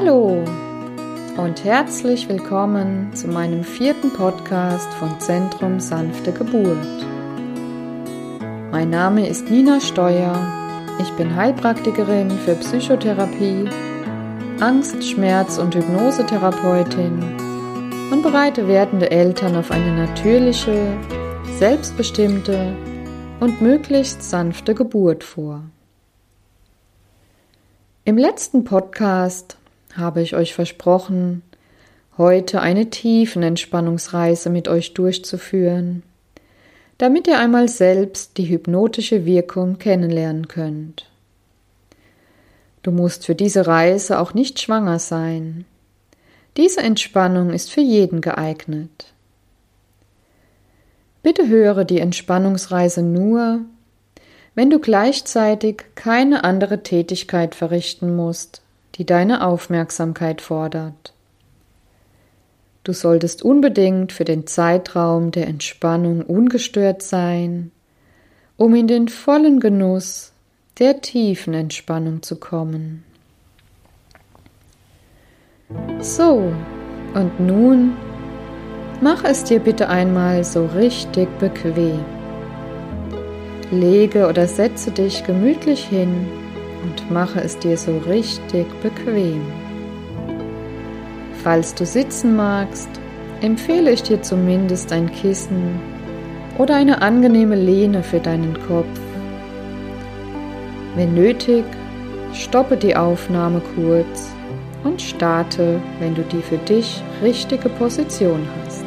Hallo und herzlich willkommen zu meinem vierten Podcast von Zentrum Sanfte Geburt. Mein Name ist Nina Steuer. Ich bin Heilpraktikerin für Psychotherapie, Angst-, Schmerz- und Hypnosetherapeutin und bereite werdende Eltern auf eine natürliche, selbstbestimmte und möglichst sanfte Geburt vor. Im letzten Podcast habe ich euch versprochen, heute eine tiefen Entspannungsreise mit euch durchzuführen, damit ihr einmal selbst die hypnotische Wirkung kennenlernen könnt. Du musst für diese Reise auch nicht schwanger sein. Diese Entspannung ist für jeden geeignet. Bitte höre die Entspannungsreise nur, wenn du gleichzeitig keine andere Tätigkeit verrichten musst, die deine Aufmerksamkeit fordert. Du solltest unbedingt für den Zeitraum der Entspannung ungestört sein, um in den vollen Genuss der tiefen Entspannung zu kommen. So, und nun mach es dir bitte einmal so richtig bequem. Lege oder setze dich gemütlich hin und mache es dir so richtig bequem. Falls du sitzen magst, empfehle ich dir zumindest ein Kissen oder eine angenehme Lehne für deinen Kopf. Wenn nötig, stoppe die Aufnahme kurz und starte, wenn du die für dich richtige Position hast.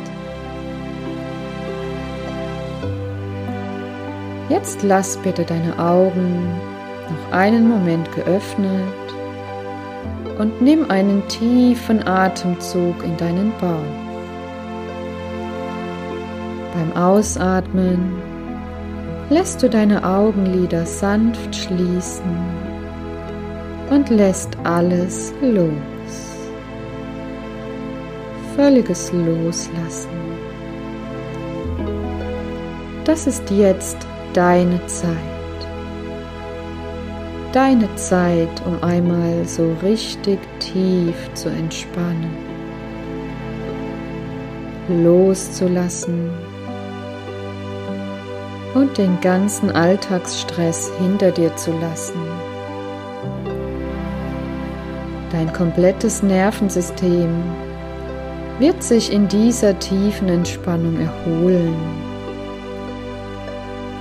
Jetzt lass bitte deine Augen noch einen Moment geöffnet und nimm einen tiefen Atemzug in deinen Bauch. Beim Ausatmen lässt du deine Augenlider sanft schließen und lässt alles los. Völliges Loslassen. Das ist jetzt deine Zeit. Deine Zeit, um einmal so richtig tief zu entspannen, loszulassen und den ganzen Alltagsstress hinter dir zu lassen. Dein komplettes Nervensystem wird sich in dieser tiefen Entspannung erholen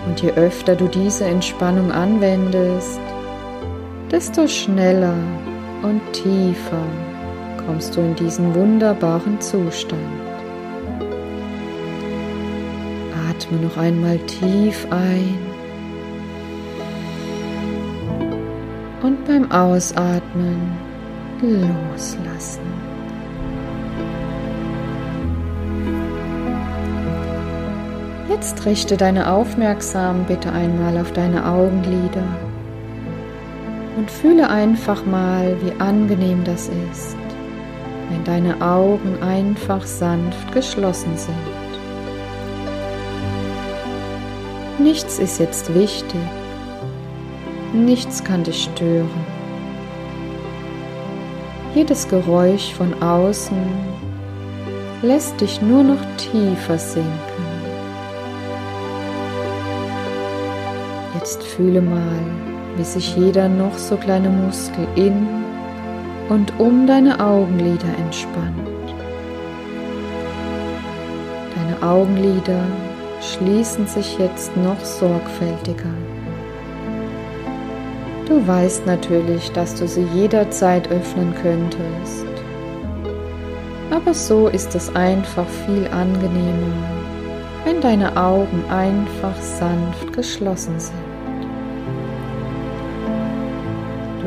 und je öfter du diese Entspannung anwendest, desto schneller und tiefer kommst du in diesen wunderbaren Zustand. Atme noch einmal tief ein und beim Ausatmen loslassen. Jetzt richte deine Aufmerksamkeit bitte einmal auf deine Augenlider und fühle einfach mal, wie angenehm das ist, wenn deine Augen einfach sanft geschlossen sind. Nichts ist jetzt wichtig, nichts kann dich stören. Jedes Geräusch von außen lässt dich nur noch tiefer sinken. Jetzt fühle mal, wie sich jeder noch so kleine Muskel in und um deine Augenlider entspannt. Deine Augenlider schließen sich jetzt noch sorgfältiger. Du weißt natürlich, dass du sie jederzeit öffnen könntest. Aber so ist es einfach viel angenehmer, wenn deine Augen einfach sanft geschlossen sind.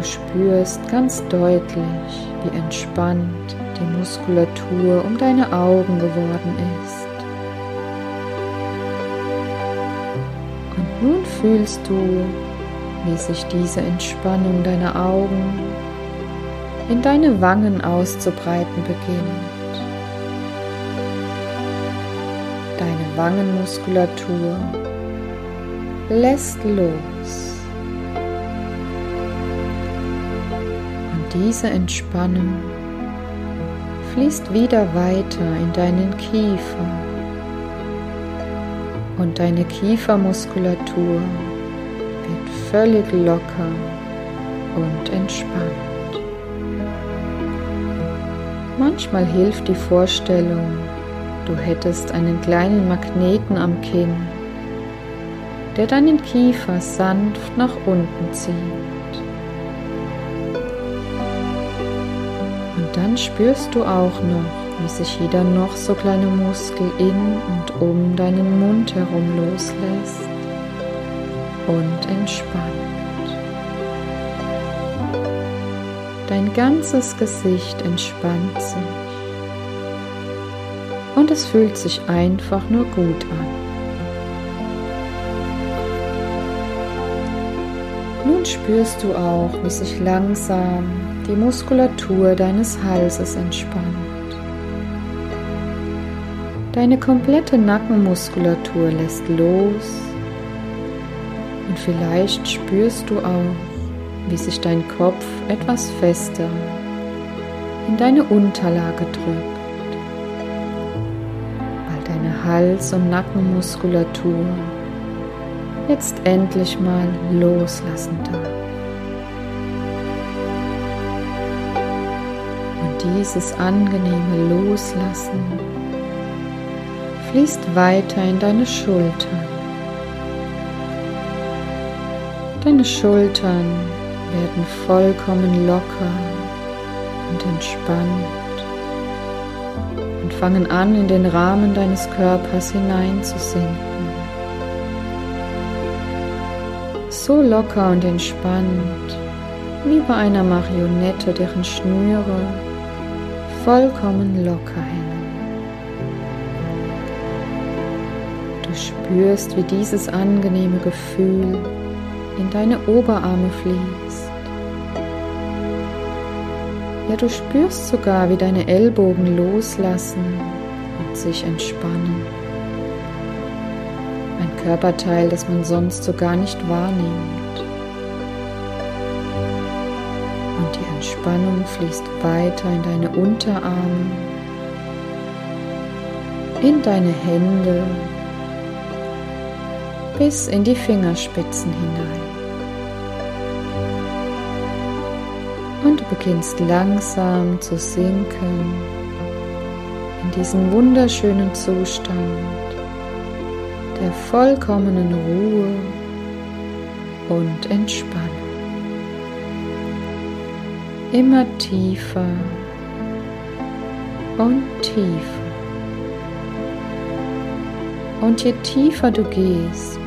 Du spürst ganz deutlich, wie entspannt die Muskulatur um deine Augen geworden ist. Und nun fühlst du, wie sich diese Entspannung deiner Augen in deine Wangen auszubreiten beginnt. Deine Wangenmuskulatur lässt los. Diese Entspannung fließt wieder weiter in deinen Kiefer und deine Kiefermuskulatur wird völlig locker und entspannt. Manchmal hilft die Vorstellung, du hättest einen kleinen Magneten am Kinn, der deinen Kiefer sanft nach unten zieht. Dann spürst du auch noch, wie sich jeder noch so kleine Muskel in und um deinen Mund herum loslässt und entspannt. Dein ganzes Gesicht entspannt sich und es fühlt sich einfach nur gut an. Spürst du auch, wie sich langsam die Muskulatur deines Halses entspannt. Deine komplette Nackenmuskulatur lässt los und vielleicht spürst du auch, wie sich dein Kopf etwas fester in deine Unterlage drückt, weil deine Hals- und Nackenmuskulatur jetzt endlich mal loslassen darf. Und dieses angenehme Loslassen fließt weiter in deine Schultern. Deine Schultern werden vollkommen locker und entspannt und fangen an, in den Rahmen deines Körpers hineinzusinken. So locker und entspannt, wie bei einer Marionette, deren Schnüre vollkommen locker hängen. Du spürst, wie dieses angenehme Gefühl in deine Oberarme fließt. Ja, du spürst sogar, wie deine Ellbogen loslassen und sich entspannen. Körperteil, das man sonst so gar nicht wahrnimmt. Und die Entspannung fließt weiter in deine Unterarme, in deine Hände bis in die Fingerspitzen hinein. Und du beginnst langsam zu sinken in diesen wunderschönen Zustand der vollkommenen Ruhe und Entspannung. Immer tiefer und tiefer. Und je tiefer du gehst,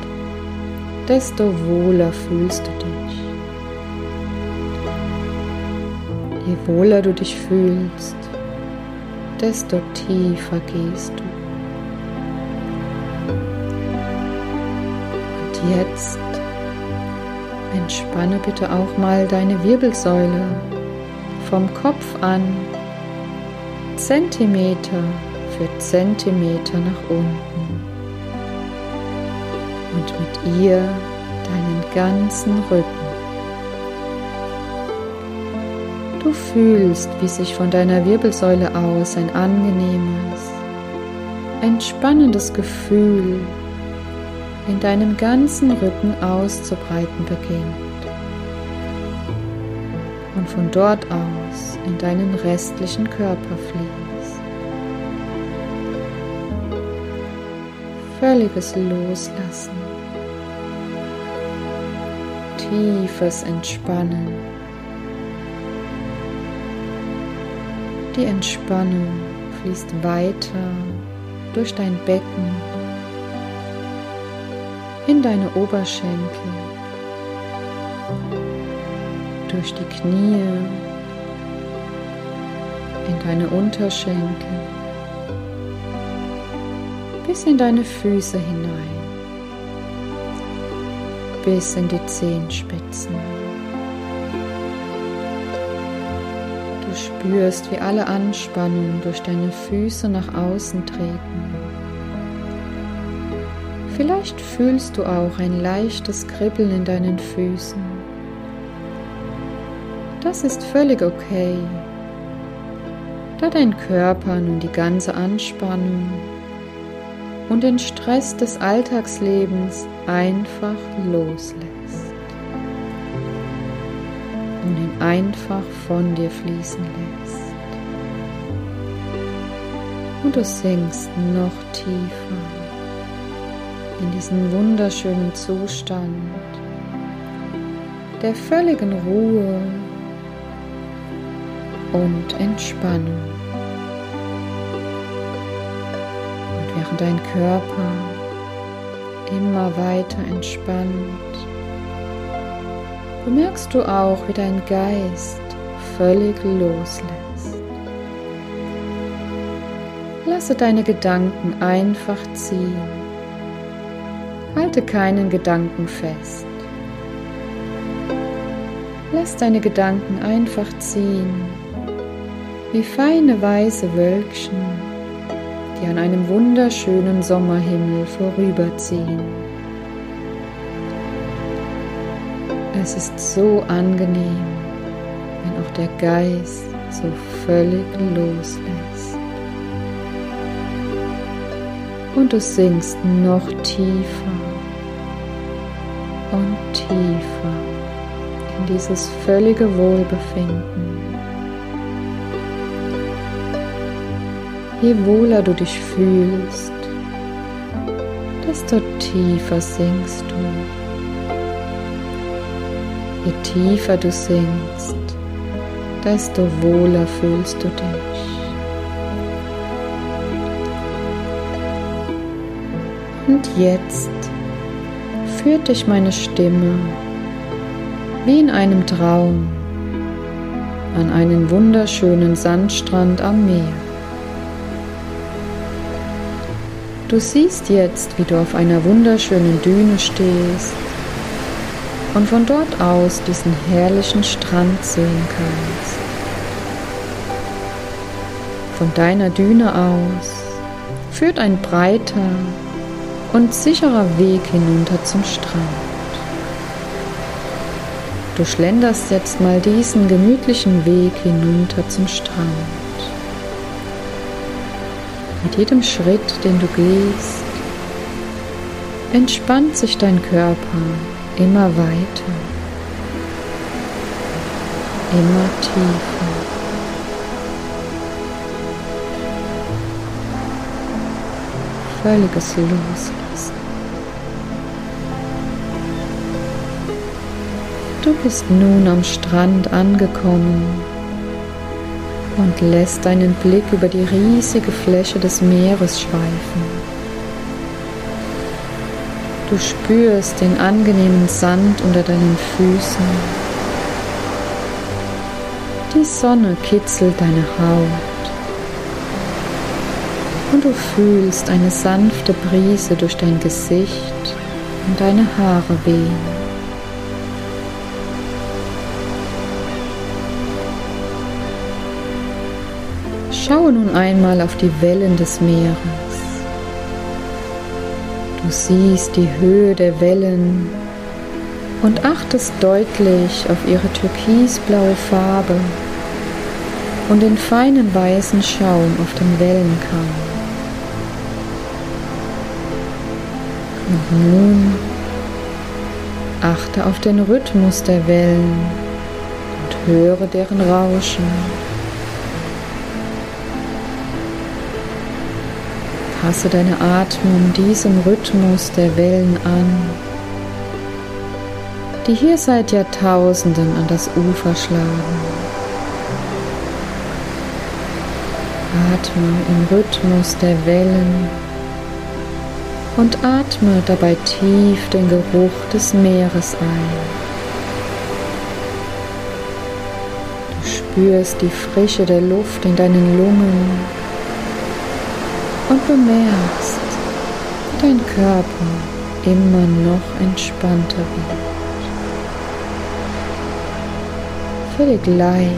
desto wohler fühlst du dich. Je wohler du dich fühlst, desto tiefer gehst du. Jetzt entspanne bitte auch mal deine Wirbelsäule vom Kopf an Zentimeter für Zentimeter nach unten und mit ihr deinen ganzen Rücken. Du fühlst, wie sich von deiner Wirbelsäule aus ein angenehmes, entspannendes Gefühl in deinem ganzen Rücken auszubreiten beginnt und von dort aus in deinen restlichen Körper fließt. Völliges Loslassen, tiefes Entspannen. Die Entspannung fließt weiter durch dein Becken in deine Oberschenkel, durch die Knie, in deine Unterschenkel, bis in deine Füße hinein, bis in die Zehenspitzen. Du spürst, wie alle Anspannung durch deine Füße nach außen treten. Vielleicht fühlst du auch ein leichtes Kribbeln in deinen Füßen. Das ist völlig okay, da dein Körper nun die ganze Anspannung und den Stress des Alltagslebens einfach loslässt und ihn einfach von dir fließen lässt. Und du sinkst noch tiefer in diesen wunderschönen Zustand der völligen Ruhe und Entspannung. Und während dein Körper immer weiter entspannt, bemerkst du auch, wie dein Geist völlig loslässt. Lasse deine Gedanken einfach ziehen. Halte keinen Gedanken fest. Lass deine Gedanken einfach ziehen, wie feine weiße Wölkchen, die an einem wunderschönen Sommerhimmel vorüberziehen. Es ist so angenehm, wenn auch der Geist so völlig loslässt. Und du sinkst noch tiefer und tiefer in dieses völlige Wohlbefinden. Je wohler du dich fühlst, desto tiefer sinkst du. Je tiefer du sinkst, desto wohler fühlst du dich. Und jetzt führt dich meine Stimme wie in einem Traum an einen wunderschönen Sandstrand am Meer. Du siehst jetzt, wie du auf einer wunderschönen Düne stehst und von dort aus diesen herrlichen Strand sehen kannst. Von deiner Düne aus führt ein breiter und sicherer Weg hinunter zum Strand. Du schlenderst jetzt mal diesen gemütlichen Weg hinunter zum Strand. Mit jedem Schritt, den du gehst, entspannt sich dein Körper immer weiter, immer tiefer. Völliges Loslassen. Du bist nun am Strand angekommen und lässt deinen Blick über die riesige Fläche des Meeres schweifen. Du spürst den angenehmen Sand unter deinen Füßen. Die Sonne kitzelt deine Haut. Du fühlst eine sanfte Brise durch dein Gesicht und deine Haare wehen. Schaue nun einmal auf die Wellen des Meeres. Du siehst die Höhe der Wellen und achtest deutlich auf ihre türkisblaue Farbe und den feinen weißen Schaum auf dem Wellenkamm. Und nun achte auf den Rhythmus der Wellen und höre deren Rauschen. Passe deine Atmung diesem Rhythmus der Wellen an, die hier seit Jahrtausenden an das Ufer schlagen. Atme im Rhythmus der Wellen und atme dabei tief den Geruch des Meeres ein. Du spürst die Frische der Luft in deinen Lungen und bemerkst, wie dein Körper immer noch entspannter wird. Völlig leicht.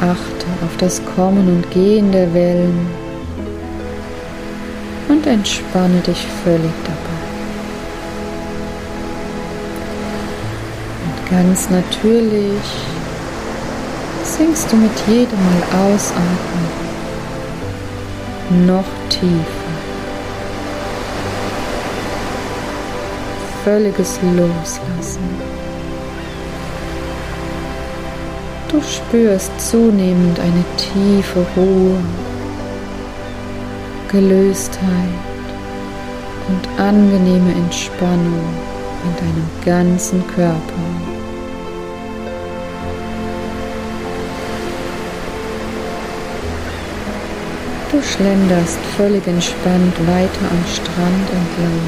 Achte auf das Kommen und Gehen der Wellen und entspanne dich völlig dabei. Und Ganz natürlich sinkst du mit jedem Mal ausatmen noch tiefer. Völliges Loslassen. Du spürst zunehmend eine tiefe Ruhe, Gelöstheit und angenehme Entspannung in deinem ganzen Körper. Du schlenderst völlig entspannt weiter am Strand entlang.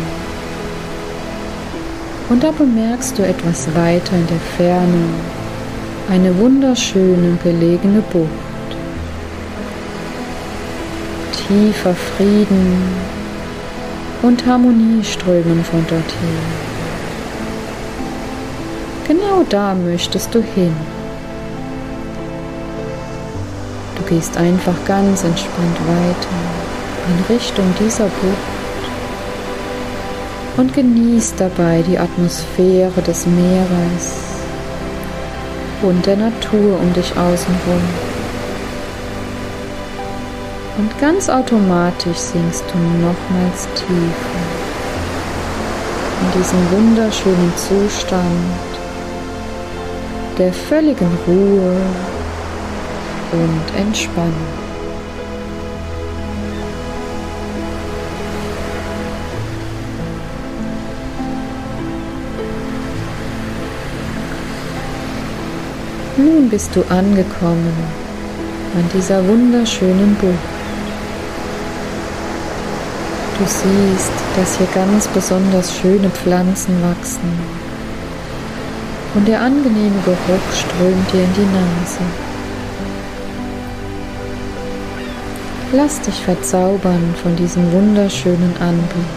Und da bemerkst du etwas weiter in der Ferne eine wunderschöne gelegene Bucht. Tiefer Frieden und Harmonie strömen von dorthin. Genau da möchtest du hin. Du gehst einfach ganz entspannt weiter in Richtung dieser Bucht und genießt dabei die Atmosphäre des Meeres und der Natur um dich außenrum. Und ganz automatisch sinkst du nochmals tiefer in diesen wunderschönen Zustand der völligen Ruhe und Entspannung. Nun bist du angekommen an dieser wunderschönen Bucht. Du siehst, dass hier ganz besonders schöne Pflanzen wachsen und der angenehme Geruch strömt dir in die Nase. Lass dich verzaubern von diesem wunderschönen Anblick.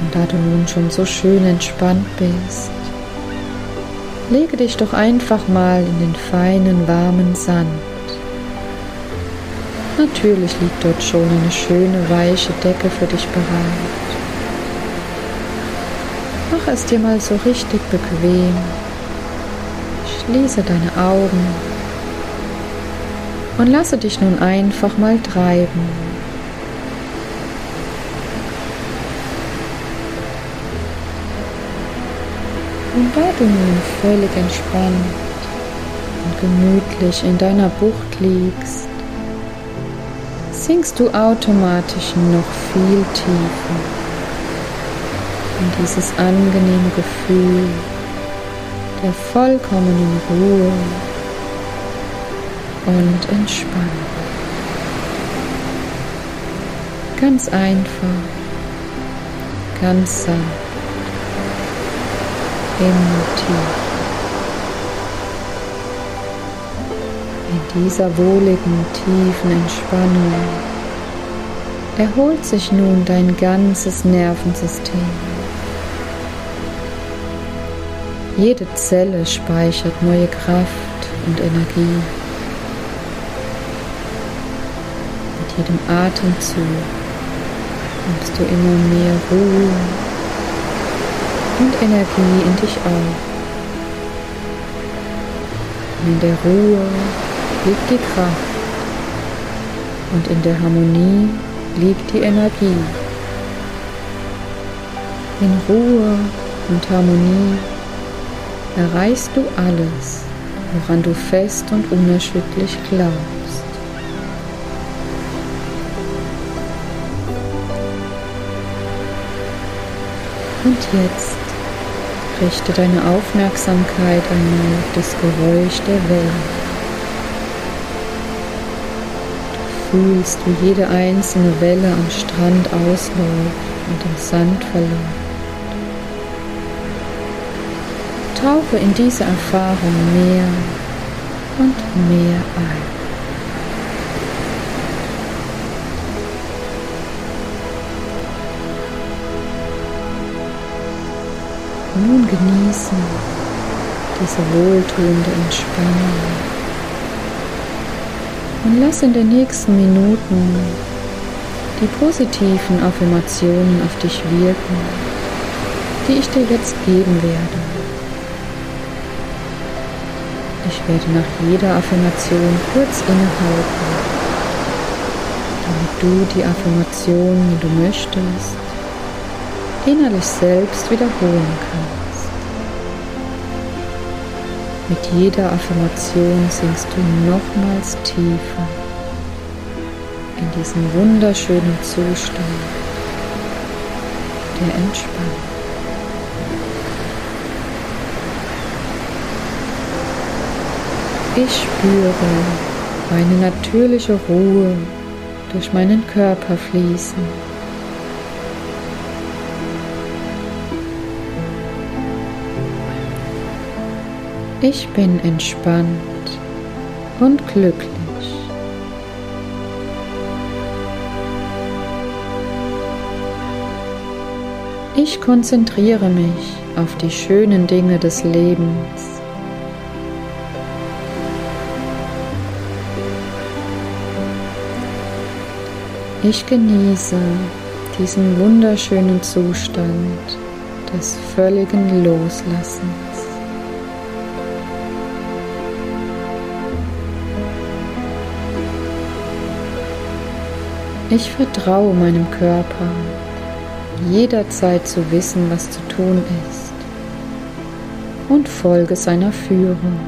Und da du nun schon so schön entspannt bist, lege dich doch einfach mal in den feinen, warmen Sand. Natürlich liegt dort schon eine schöne, weiche Decke für dich bereit. Mach es dir mal so richtig bequem. Schließe deine Augen und lasse dich nun einfach mal treiben. Und da du nun völlig entspannt und gemütlich in deiner Bucht liegst, sinkst du automatisch noch viel tiefer in dieses angenehme Gefühl der vollkommenen Ruhe und entspannen. Ganz einfach, ganz sanft, immer tief. Dieser wohligen, tiefen Entspannung erholt sich nun dein ganzes Nervensystem. Jede Zelle speichert neue Kraft und Energie. jedem Atemzug nimmst du immer mehr Ruhe und Energie in dich auf. Und in der Ruhe liegt die Kraft und in der Harmonie liegt die Energie. In Ruhe und Harmonie erreichst du alles, woran du fest und unerschütterlich glaubst. Und jetzt richte deine Aufmerksamkeit einmal auf das Geräusch der Wellen. Du fühlst, wie jede einzelne Welle am Strand ausläuft und im Sand verläuft. Tauche in diese Erfahrung mehr und mehr ein. Nun genießen diese wohltuende Entspannung und lass in den nächsten Minuten die positiven Affirmationen auf dich wirken die ich dir jetzt geben werde. Ich werde nach jeder Affirmation kurz innehalten, damit du die Affirmation, die du möchtest, innerlich selbst wiederholen kannst. Mit jeder Affirmation sinkst du nochmals tiefer in diesen wunderschönen Zustand der Entspannung. Ich spüre eine natürliche Ruhe durch meinen Körper fließen. Ich bin entspannt und glücklich. Ich konzentriere mich auf die schönen Dinge des Lebens. Ich genieße diesen wunderschönen Zustand des völligen Loslassens. Ich vertraue meinem Körper, jederzeit zu wissen, was zu tun ist und folge seiner Führung.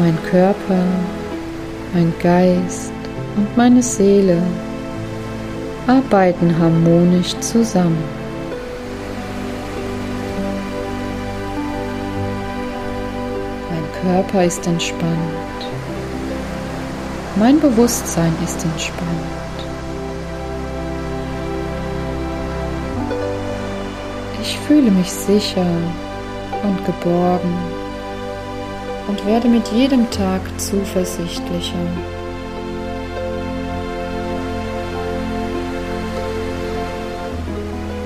Mein Körper, mein Geist und meine Seele arbeiten harmonisch zusammen. Körper ist entspannt. Mein Bewusstsein ist entspannt. Ich fühle mich sicher und geborgen und werde mit jedem Tag zuversichtlicher.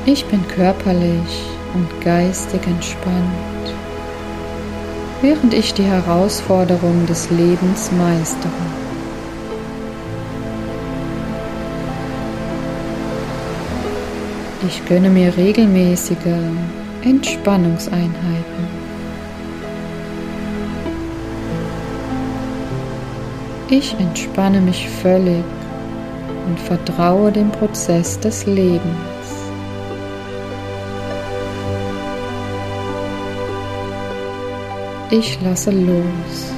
Ich bin körperlich und geistig entspannt, während ich die Herausforderungen des Lebens meistere. Ich gönne mir regelmäßige Entspannungseinheiten. Ich entspanne mich völlig und vertraue dem Prozess des Lebens. Ich lasse los.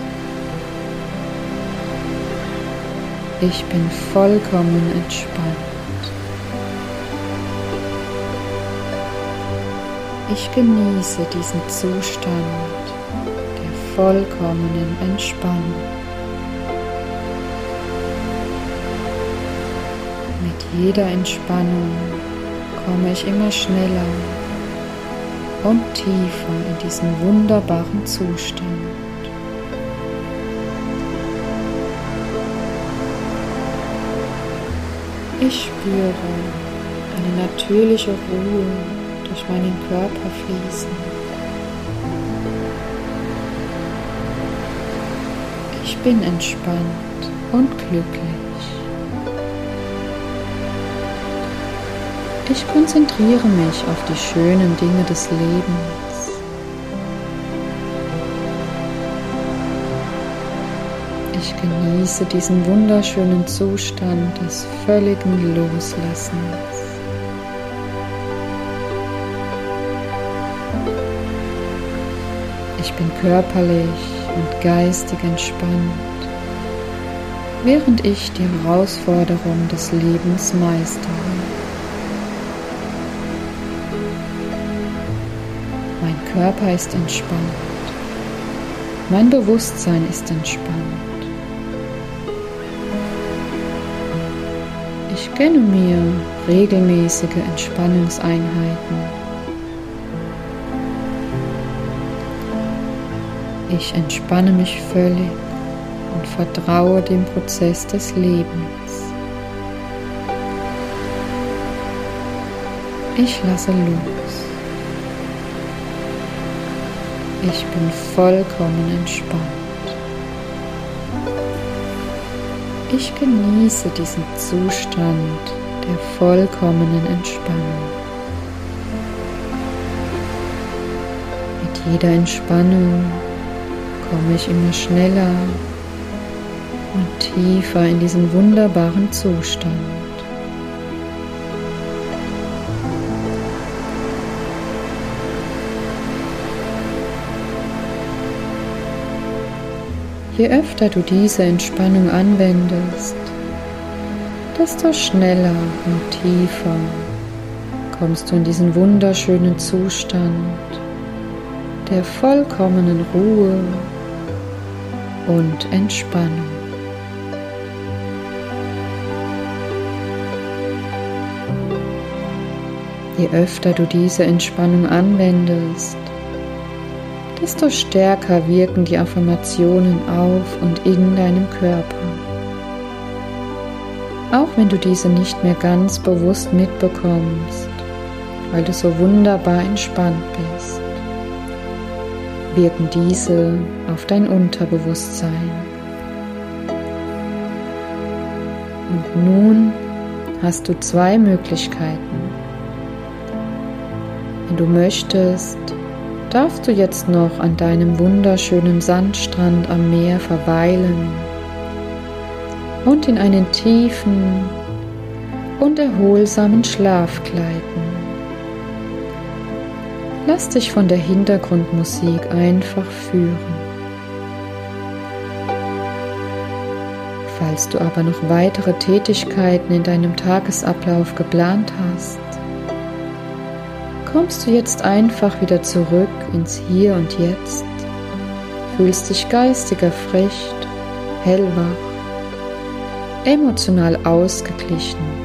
Ich bin vollkommen entspannt. Ich genieße diesen Zustand der vollkommenen Entspannung. jeder Entspannung komme ich immer schneller und tiefer in diesen wunderbaren Zustand. Ich spüre eine natürliche Ruhe durch meinen Körper fließen. Ich bin entspannt und glücklich. Ich konzentriere mich auf die schönen Dinge des Lebens. Ich genieße diesen wunderschönen Zustand des völligen Loslassens. Ich bin körperlich und geistig entspannt, während ich die Herausforderung des Lebens meistere. Körper ist entspannt. Mein Bewusstsein ist entspannt. Ich gönne mir regelmäßige Entspannungseinheiten. Ich entspanne mich völlig und vertraue dem Prozess des Lebens. Ich lasse los. Ich bin vollkommen entspannt. Ich genieße diesen Zustand der vollkommenen Entspannung. Mit jeder Entspannung komme ich immer schneller und tiefer in diesen wunderbaren Zustand. Je öfter du diese Entspannung anwendest, desto schneller und tiefer kommst du in diesen wunderschönen Zustand der vollkommenen Ruhe und Entspannung. Je öfter du diese Entspannung anwendest, desto stärker wirken die Affirmationen auf und in deinem Körper. Auch wenn du diese nicht mehr ganz bewusst mitbekommst, weil du so wunderbar entspannt bist, wirken diese auf dein Unterbewusstsein. Und nun hast du zwei Möglichkeiten. Wenn du möchtest, darfst du jetzt noch an deinem wunderschönen Sandstrand am Meer verweilen und in einen tiefen und erholsamen Schlaf gleiten. Lass dich von der Hintergrundmusik einfach führen. Falls du aber noch weitere Tätigkeiten in deinem Tagesablauf geplant hast, kommst du jetzt einfach wieder zurück ins Hier und Jetzt, fühlst dich geistig erfrischt, hellwach, emotional ausgeglichen